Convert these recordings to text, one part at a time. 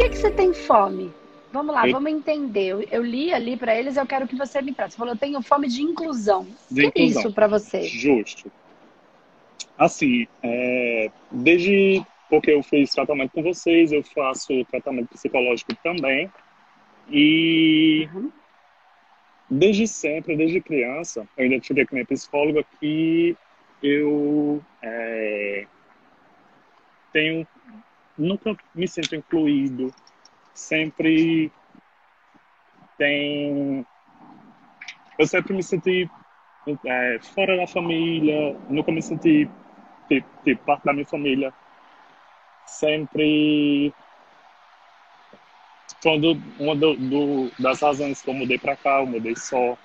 que, que você tem fome? Vamos lá, vamos entender. Eu, li ali para eles, eu quero que você me preste. Você falou, eu tenho fome de inclusão. De o que é isso para você? Justo. Assim, é, desde porque eu fiz tratamento com vocês, eu faço tratamento psicológico também. E uhum. desde sempre, desde criança, eu identifiquei com minha psicóloga que eu é, tenho nunca me sinto incluído, sempre tem eu sempre me senti é, fora da família, nunca me senti tipo, tipo parte da minha família, sempre quando uma do, do, das razões que eu mudei para cá, eu mudei só.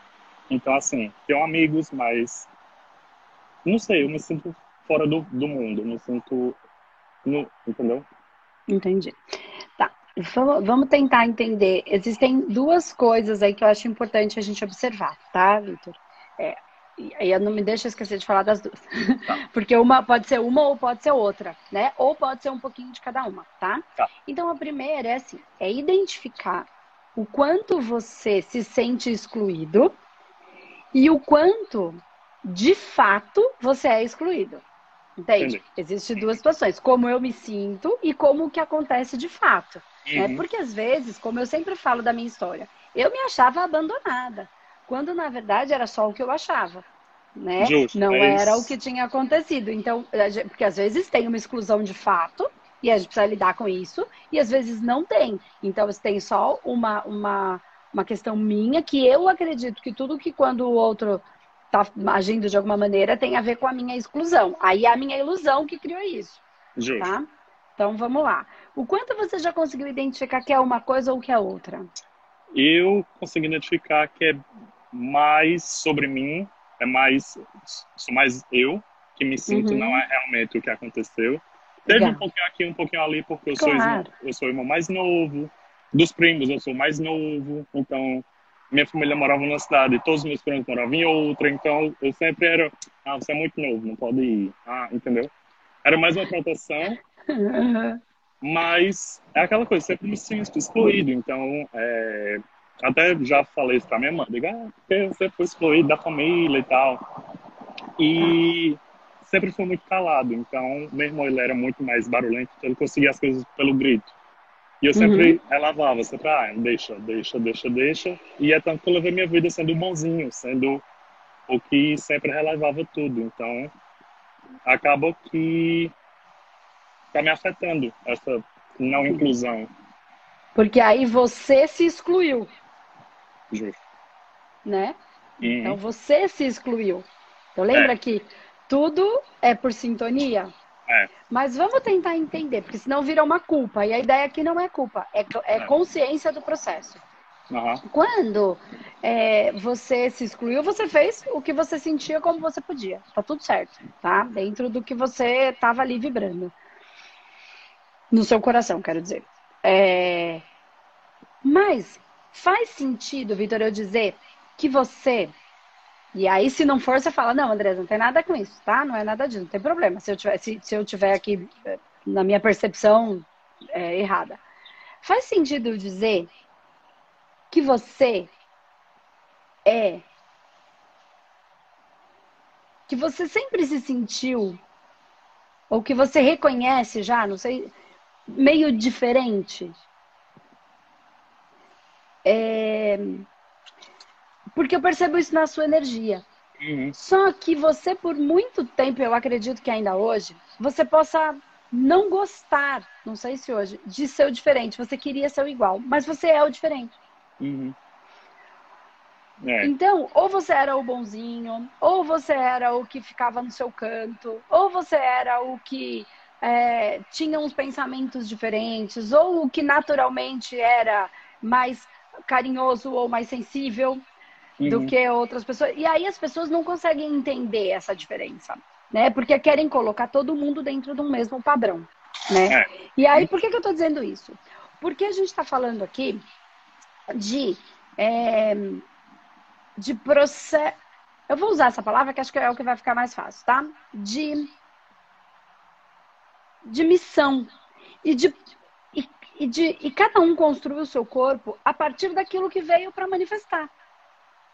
Então, assim, tenho amigos, mas não sei, eu me sinto fora do, do mundo, me sinto. No, entendeu? Entendi. Tá. Vamos tentar entender. Existem duas coisas aí que eu acho importante a gente observar, tá, Vitor? É, e não me deixa esquecer de falar das duas. Tá. Porque uma pode ser uma ou pode ser outra, né? Ou pode ser um pouquinho de cada uma, tá? tá? Então a primeira é assim, é identificar o quanto você se sente excluído e o quanto de fato você é excluído. Entende? Existem duas situações, como eu me sinto e como o que acontece de fato. Né? Uhum. Né? Porque às vezes, como eu sempre falo da minha história, eu me achava abandonada, quando na verdade era só o que eu achava. Né? Justo, Não é era o que tinha acontecido. Então, porque às vezes tem uma exclusão de fato, e a gente precisa lidar com isso, e às vezes não tem. Então, tem só uma, uma, uma questão minha que eu acredito que tudo que quando o outro está agindo de alguma maneira tem a ver com a minha exclusão. Aí é a minha ilusão que criou isso. Justo. Tá? Então vamos lá. O quanto você já conseguiu identificar que é uma coisa ou que é outra? Eu consegui identificar que é mais sobre mim, é mais sou mais eu que me sinto, uhum. não é realmente o que aconteceu. Teve Legal. um pouquinho aqui, um pouquinho ali, porque eu claro. sou irmão, eu sou o irmão mais novo. Dos primos, eu sou mais novo, então minha família morava numa cidade, todos os meus primos moravam em outra, então eu sempre era, ah, você é muito novo, não pode ir, ah, entendeu? Era mais uma proteção, mas é aquela coisa, sempre me sinto excluído, então é, até já falei isso pra minha mãe, diga, ah, porque você foi excluído da família e tal, e sempre foi muito calado, então meu irmão ele era muito mais barulhento, então ele conseguia as coisas pelo grito. E eu sempre uhum. relavava, sempre, ah, deixa, deixa, deixa, deixa. E é tanto que eu levei minha vida sendo bonzinho, sendo o que sempre relevava tudo. Então, acaba que está me afetando essa não inclusão. Porque aí você se excluiu. Justo. Né? Uhum. Então você se excluiu. Então lembra é. que tudo é por sintonia. É. Mas vamos tentar entender, porque senão vira uma culpa. E a ideia aqui não é culpa, é, é, é. consciência do processo. Uhum. Quando é, você se excluiu, você fez o que você sentia como você podia. Tá tudo certo, tá? Dentro do que você tava ali vibrando. No seu coração, quero dizer. É... Mas faz sentido, Vitor, eu dizer que você e aí, se não for, você fala, não, André, não tem nada com isso, tá? Não é nada disso, não tem problema. Se eu tiver, se, se eu tiver aqui eh, na minha percepção é, errada. Faz sentido dizer que você é que você sempre se sentiu ou que você reconhece já, não sei, meio diferente. É, porque eu percebo isso na sua energia. Uhum. Só que você, por muito tempo, eu acredito que ainda hoje, você possa não gostar, não sei se hoje, de ser o diferente. Você queria ser o igual, mas você é o diferente. Uhum. É. Então, ou você era o bonzinho, ou você era o que ficava no seu canto, ou você era o que é, tinha uns pensamentos diferentes, ou o que naturalmente era mais carinhoso ou mais sensível uhum. do que outras pessoas. E aí as pessoas não conseguem entender essa diferença, né? Porque querem colocar todo mundo dentro de um mesmo padrão, né? É. E aí, por que, que eu estou dizendo isso? Porque a gente está falando aqui de, é, de processo. Eu vou usar essa palavra que acho que é o que vai ficar mais fácil, tá? De, de missão e de, e, de, e cada um construi o seu corpo a partir daquilo que veio para manifestar.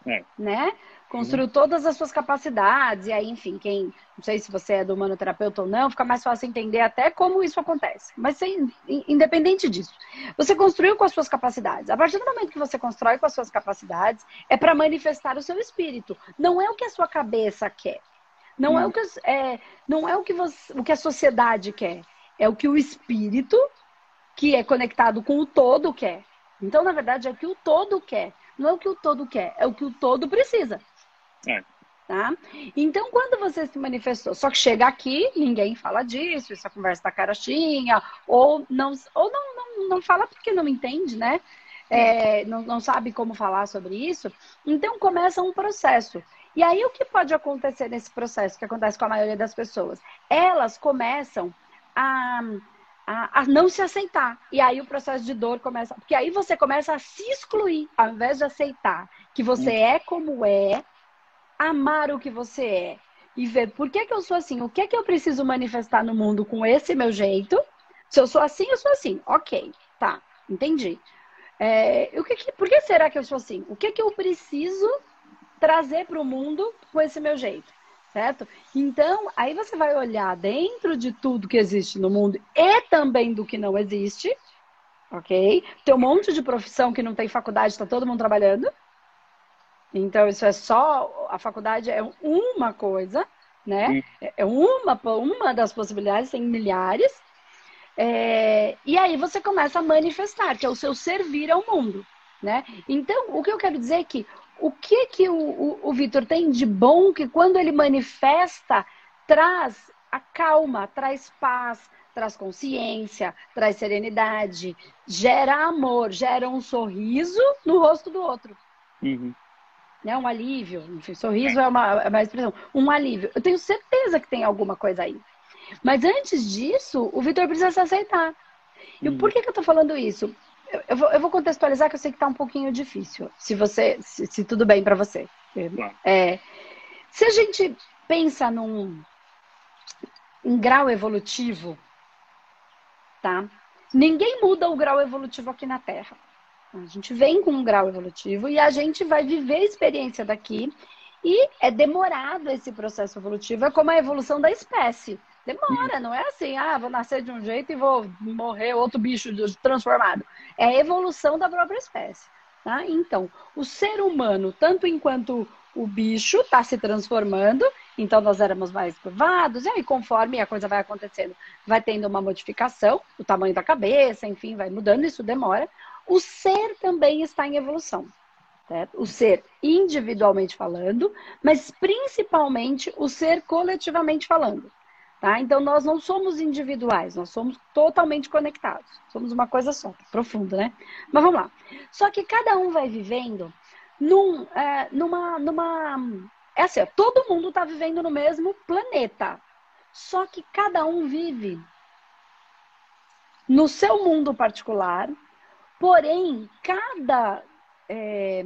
É. Né? Construiu uhum. todas as suas capacidades, e aí, enfim, quem. Não sei se você é do humanoterapeuta ou não, fica mais fácil entender até como isso acontece. Mas sem, independente disso, você construiu com as suas capacidades. A partir do momento que você constrói com as suas capacidades, é para manifestar o seu espírito. Não é o que a sua cabeça quer. Não é o que, é, não é o que, você, o que a sociedade quer. É o que o espírito, que é conectado com o todo, quer. Então, na verdade, é o que o todo quer. Não é o que o todo quer, é o que o todo precisa. É. Tá? Então, quando você se manifestou, só que chega aqui, ninguém fala disso, essa conversa tá carochinha, ou não, ou não, não, não fala porque não entende, né? É, não, não sabe como falar sobre isso. Então, começa um processo. E aí, o que pode acontecer nesse processo, que acontece com a maioria das pessoas? Elas começam a, a, a, não se aceitar. E aí, o processo de dor começa. Porque aí você começa a se excluir, ao invés de aceitar que você é como é, amar o que você é. E ver por que, que eu sou assim, o que, que eu preciso manifestar no mundo com esse meu jeito. Se eu sou assim, eu sou assim. Ok, tá, entendi. É, o que, que por que será que eu sou assim? O que, que eu preciso trazer para o mundo com esse meu jeito, certo? Então, aí você vai olhar dentro de tudo que existe no mundo e também do que não existe, ok? Tem um monte de profissão que não tem faculdade, está todo mundo trabalhando. Então, isso é só. A faculdade é uma coisa, né? É uma, uma das possibilidades, tem milhares. É, e aí você começa a manifestar, que é o seu servir ao mundo, né? Então, o que eu quero dizer é que o que que o, o, o Vitor tem de bom que quando ele manifesta traz a calma, traz paz, traz consciência, traz serenidade, gera amor, gera um sorriso no rosto do outro. Uhum. Né? Um alívio, enfim, sorriso é uma, é uma expressão, um alívio. Eu tenho certeza que tem alguma coisa aí. Mas antes disso, o Vitor precisa se aceitar. E uhum. por que, que eu tô falando isso? Eu, vou, eu vou contextualizar que eu sei que está um pouquinho difícil, se você, se, se tudo bem para você. É, se a gente pensa num em grau evolutivo, tá? Ninguém muda o grau evolutivo aqui na Terra. A gente vem com um grau evolutivo e a gente vai viver a experiência daqui e é demorado esse processo evolutivo, é como a evolução da espécie. Demora, não é assim, ah, vou nascer de um jeito e vou morrer outro bicho transformado. É a evolução da própria espécie. Tá? Então, o ser humano, tanto enquanto o bicho está se transformando, então nós éramos mais curvados, e aí conforme a coisa vai acontecendo, vai tendo uma modificação, o tamanho da cabeça, enfim, vai mudando, isso demora. O ser também está em evolução. Certo? O ser individualmente falando, mas principalmente o ser coletivamente falando. Tá? Então, nós não somos individuais, nós somos totalmente conectados. Somos uma coisa só, tá profundo, né? Mas vamos lá. Só que cada um vai vivendo num, é, numa, numa. É assim, ó, todo mundo está vivendo no mesmo planeta. Só que cada um vive no seu mundo particular, porém, cada. É,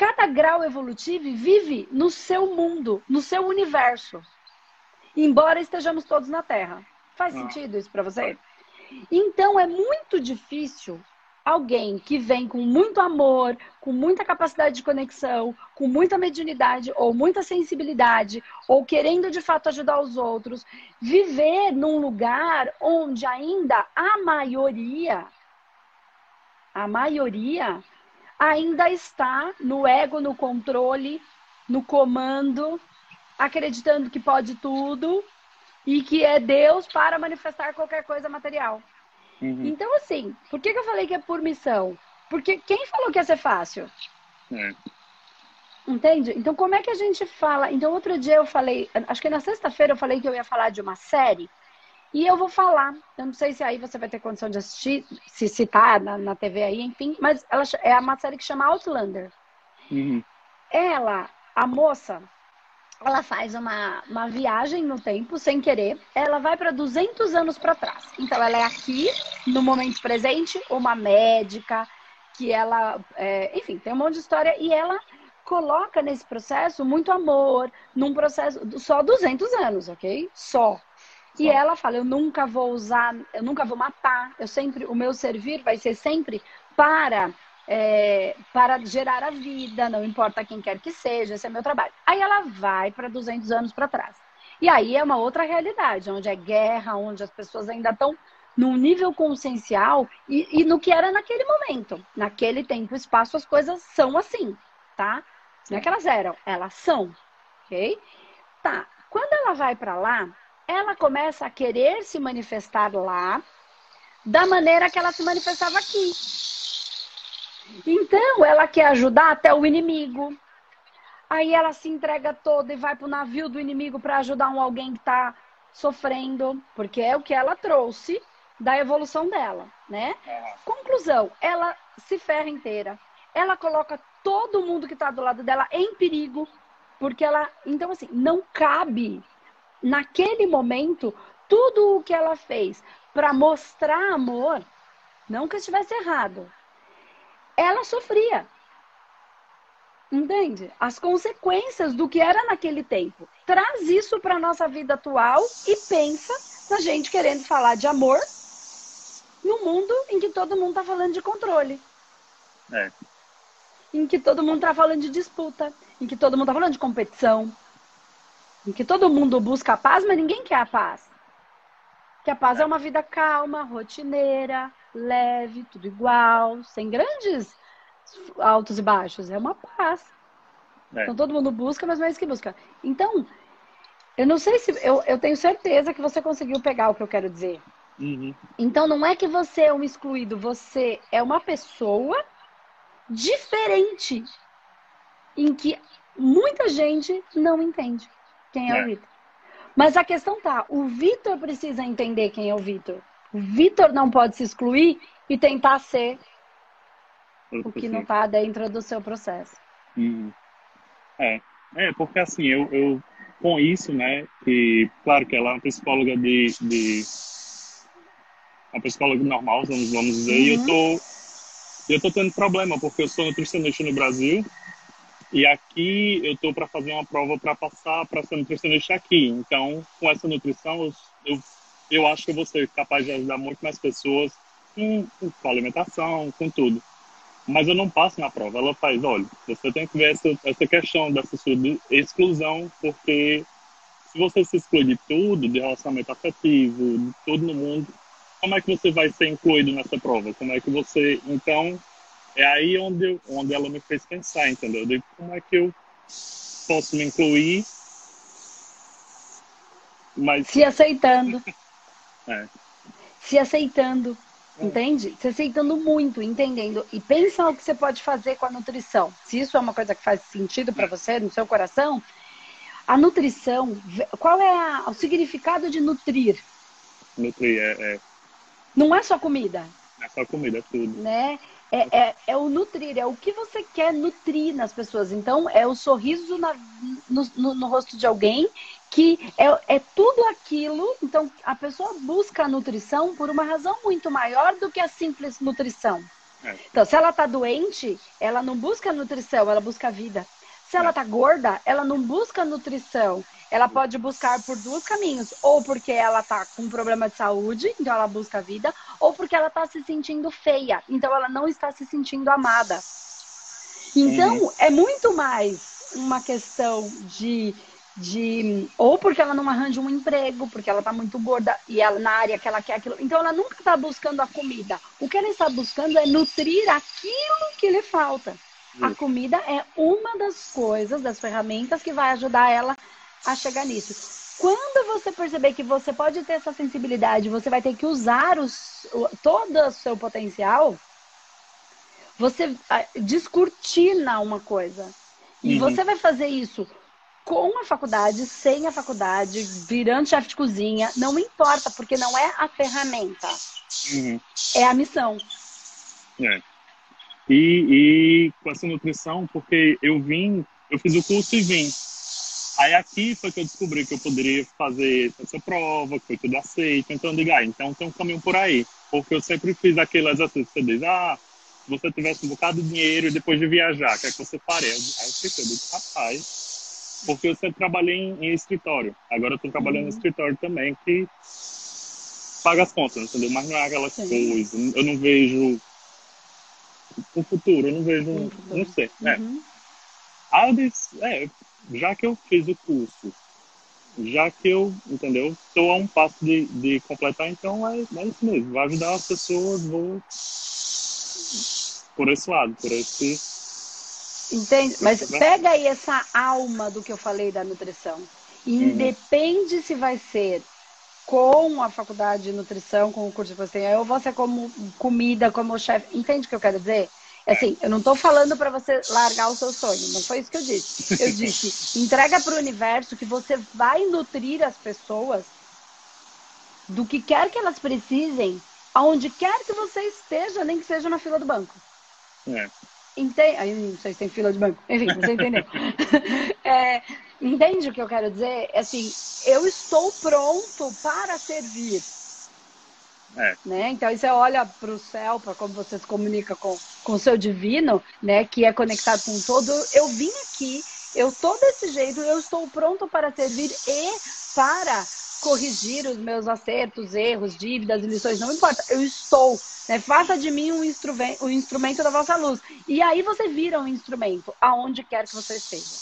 cada grau evolutivo vive no seu mundo, no seu universo. Embora estejamos todos na Terra. Faz ah. sentido isso para você? Então é muito difícil alguém que vem com muito amor, com muita capacidade de conexão, com muita mediunidade ou muita sensibilidade, ou querendo de fato ajudar os outros, viver num lugar onde ainda a maioria, a maioria ainda está no ego, no controle, no comando, acreditando que pode tudo e que é Deus para manifestar qualquer coisa material. Uhum. Então, assim, por que, que, eu falei que é por missão? Porque quem falou que ia ser fácil? É. Entende? Então, como é que a gente fala? Então, outro dia eu falei, acho que na sexta-feira eu falei que eu ia falar de uma série e eu vou falar. Eu não sei se aí você vai ter condição de assistir, se citar na, na TV aí, enfim. Mas ela é uma série que chama Outlander. Uhum. Ela, a moça, ela faz uma, uma viagem no tempo sem querer. Ela vai para 200 anos para trás. Então, ela é aqui, no momento presente, uma médica que ela, é, enfim, tem um monte de história e ela coloca nesse processo muito amor, num processo só 200 anos, ok? Só. E ela fala: eu nunca vou usar, eu nunca vou matar. Eu sempre, o meu servir vai ser sempre para é, para gerar a vida, não importa quem quer que seja, esse é meu trabalho. Aí ela vai para 200 anos para trás. E aí é uma outra realidade, onde é guerra, onde as pessoas ainda estão num nível consciencial e, e, no que era naquele momento. Naquele tempo e espaço, as coisas são assim, tá? Não é que elas eram, elas são, ok? Tá. Quando ela vai para lá, ela começa a querer se manifestar lá da maneira que ela se manifestava aqui. Então, ela quer ajudar até o inimigo. Aí ela se entrega toda e vai para o navio do inimigo para ajudar um alguém que está sofrendo, porque é o que ela trouxe da evolução dela, né? Conclusão, ela se ferra inteira. Ela coloca todo mundo que está do lado dela em perigo, porque ela, então assim, não cabe naquele momento tudo o que ela fez para mostrar amor, não que estivesse errado. Ela sofria. Entende? As consequências do que era naquele tempo. Traz isso para nossa vida atual e pensa na gente querendo falar de amor no mundo em que todo mundo está falando de controle. É. Em que todo mundo está falando de disputa. Em que todo mundo está falando de competição. Em que todo mundo busca a paz, mas ninguém quer a paz. Que a paz é, uma vida calma, rotineira, leve, tudo igual, sem grandes altos e baixos. É uma paz. É. Então todo mundo busca, mas não é isso que busca. Então, eu não sei se. Eu, eu tenho certeza que você conseguiu pegar o que eu quero dizer. Uhum. Então não é que você é um excluído, você é uma pessoa diferente em que muita gente não entende quem é, é. o Vitor. Mas a questão tá, o Vitor precisa entender quem é o Vitor. O Vitor não pode se excluir e tentar ser o que não está dentro do seu processo. Uhum. É, é, porque assim, eu, eu com isso, né, que, claro que ela é uma psicóloga de, de uma psicóloga normal, vamos, vamos dizer, uhum. e eu uhum. tô, eu tô tendo problema, porque eu sou nutricionista no Brasil, e aqui eu tô para fazer uma prova para passar para ser nutricionista aqui. Então, com essa nutrição, eu, eu, eu acho que eu vou ser capaz de ajudar muito mais pessoas com, com alimentação, com tudo mas eu não passo na prova. Ela faz, olha, você tem que ver essa, essa questão dessa sua exclusão, porque se você se exclui de tudo, de relacionamento afetivo, de tudo no mundo, como é que você vai ser incluído nessa prova? Como é que você. Então, é aí onde, onde ela me fez pensar, entendeu? De como é que eu posso me incluir, mas. Se aceitando. é. Se aceitando. Entende? Se aceitando muito, entendendo. E pensa o que você pode fazer com a nutrição. Se isso é uma coisa que faz sentido para você, no seu coração, a nutrição, qual é a, o significado de nutrir? Nutrir é, é, Não é só comida. É só comida, é tudo. Né? É, é, é, o nutrir, é o que você quer nutrir nas pessoas. Então, é o sorriso na, no, no, no, rosto de alguém que é, é tudo aquilo. Então, a pessoa busca a nutrição por uma razão muito maior do que a simples nutrição. É. Então, se ela está doente, ela não busca nutrição, ela busca vida. Se ela está gorda, ela não busca nutrição. Ela pode buscar por dois caminhos. Ou porque ela está com um problema de saúde, então ela busca a vida. Ou porque ela está se sentindo feia, então ela não está se sentindo amada. Então, uhum. é muito mais uma questão de de ou porque ela não arranja um emprego, porque ela está muito gorda e ela na área que ela quer aquilo. Então ela nunca está buscando a comida. O que ela está buscando é nutrir aquilo que lhe falta. Isso. A comida é uma das coisas, das ferramentas que vai ajudar ela a chegar nisso. Quando você perceber que você pode ter essa sensibilidade, você vai ter que usar os, todo o seu potencial, você descortina uma coisa. E uhum. você vai fazer isso com a faculdade, sem a faculdade, virando chefe de cozinha, não importa, porque não é a ferramenta, uhum. é a missão. É. E, e com essa nutrição, porque eu vim, eu fiz o curso e vim. Aí aqui foi que eu descobri que eu poderia fazer essa prova, que foi tudo aceito. Então eu digo, ah, então tem um caminho por aí. Porque eu sempre fiz aquele exercício que você diz, ah, se você tivesse um bocado de dinheiro e depois de viajar, o que é que você faria? Aí eu fiquei, eu digo, rapaz, porque eu sempre trabalhei em, em escritório. Agora eu estou trabalhando uhum. em escritório também, que paga as contas, entendeu? Mas não é aquela Sim. coisa. Eu não vejo o futuro, eu não vejo, não sei. É. Uhum. É, já que eu fiz o curso, já que eu, entendeu, estou a um passo de, de completar, então é, é isso mesmo. Vai ajudar as pessoas, vou por esse lado, por esse. Entende? Mas pega aí essa alma do que eu falei da nutrição. Uhum. independe se vai ser com a faculdade de nutrição, com o curso que você tem, ou você como comida, como chefe. Entende o que eu quero dizer? Assim, eu não estou falando para você largar o seu sonho, não foi isso que eu disse. Eu disse, entrega para o universo que você vai nutrir as pessoas do que quer que elas precisem, aonde quer que você esteja, nem que seja na fila do banco. É. Entende? Aí não sei se tem fila de banco. Enfim, você entendeu. é, entende o que eu quero dizer? Assim, eu estou pronto para servir. É. Né? Então, você olha para o céu, para como você se comunica com, com o seu divino, né? que é conectado com todo. Eu vim aqui, eu estou desse jeito, eu estou pronto para servir e para corrigir os meus acertos, erros, dívidas, lições, não importa. Eu estou. Né? Faça de mim um instrumento, um instrumento da vossa luz. E aí você vira um instrumento, aonde quer que você esteja.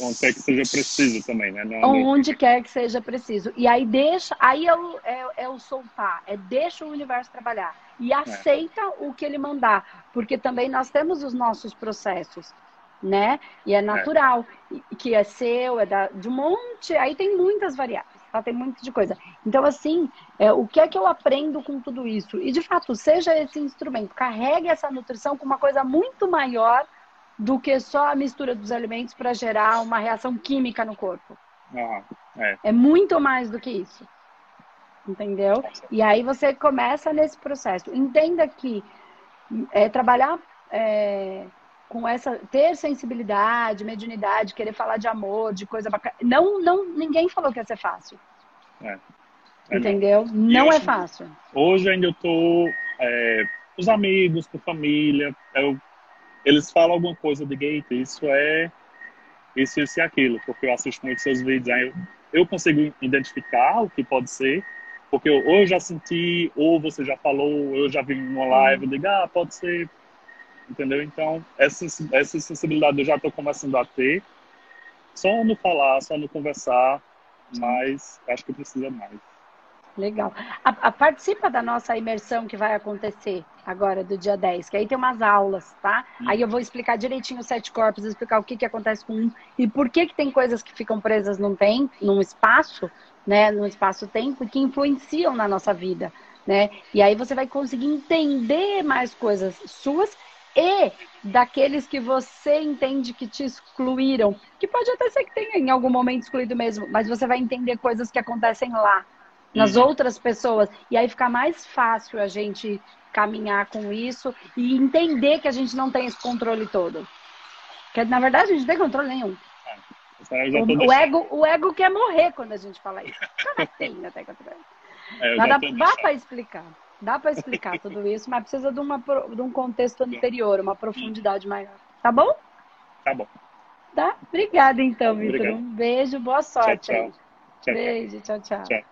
Onde quer que seja preciso também, né? Não, Onde quer que seja preciso. E aí deixa, aí é o, é, é o soltar, é deixa o universo trabalhar. E é. aceita é. o que ele mandar. Porque também nós temos os nossos processos, né? E é, é. natural, é. que é seu, é da, de um monte, aí tem muitas variáveis, tá? Tem muito de coisa. Então, assim, é, o que é que eu aprendo com tudo isso? E de fato, seja esse instrumento, carregue essa nutrição com uma coisa muito maior do que só a mistura dos alimentos para gerar uma reação química no corpo. Ah, é. é muito mais do que isso. Entendeu? E aí você começa nesse processo. Entenda que é, trabalhar é, com essa ter sensibilidade, mediunidade, querer falar de amor, de coisa bacana. Não, não, ninguém falou que ia ser fácil. É. É Entendeu? Não, não é fácil. Hoje ainda eu tô é, os amigos, com família, eu eles falam alguma coisa de gate, isso é isso, isso e aquilo, porque eu assisto muito seus vídeos, aí eu, eu consigo identificar o que pode ser, porque eu, ou eu já senti, ou você já falou, eu já vi uma live, eu digo, ah, pode ser, entendeu? Então, essa, essa sensibilidade eu já estou começando a ter, só no falar, só no conversar, mas acho que precisa mais. Legal. A, a, participa da nossa imersão que vai acontecer agora, do dia 10, que aí tem umas aulas, tá? Hum. Aí eu vou explicar direitinho os sete corpos, explicar o que, que acontece com um e por que, que tem coisas que ficam presas num tempo, num espaço, né? Num espaço-tempo que influenciam na nossa vida, né? E aí você vai conseguir entender mais coisas suas e daqueles que você entende que te excluíram, que pode até ser que tenha em algum momento excluído mesmo, mas você vai entender coisas que acontecem lá, nas uhum. outras pessoas. E aí fica mais fácil a gente caminhar com isso e entender que a gente não tem esse controle todo. Porque, na verdade, a gente não tem controle nenhum. É, o, o, ego, o ego quer morrer quando a gente fala isso. Não tem até controle. É, dá, dá para explicar. Dá para explicar tudo isso, mas precisa de, uma, de um contexto anterior, uma profundidade maior. Tá bom? Tá bom. Tá? Obrigada, então, Vitor. Um beijo, boa sorte. Tchau, tchau. Beijo, tchau, tchau. tchau.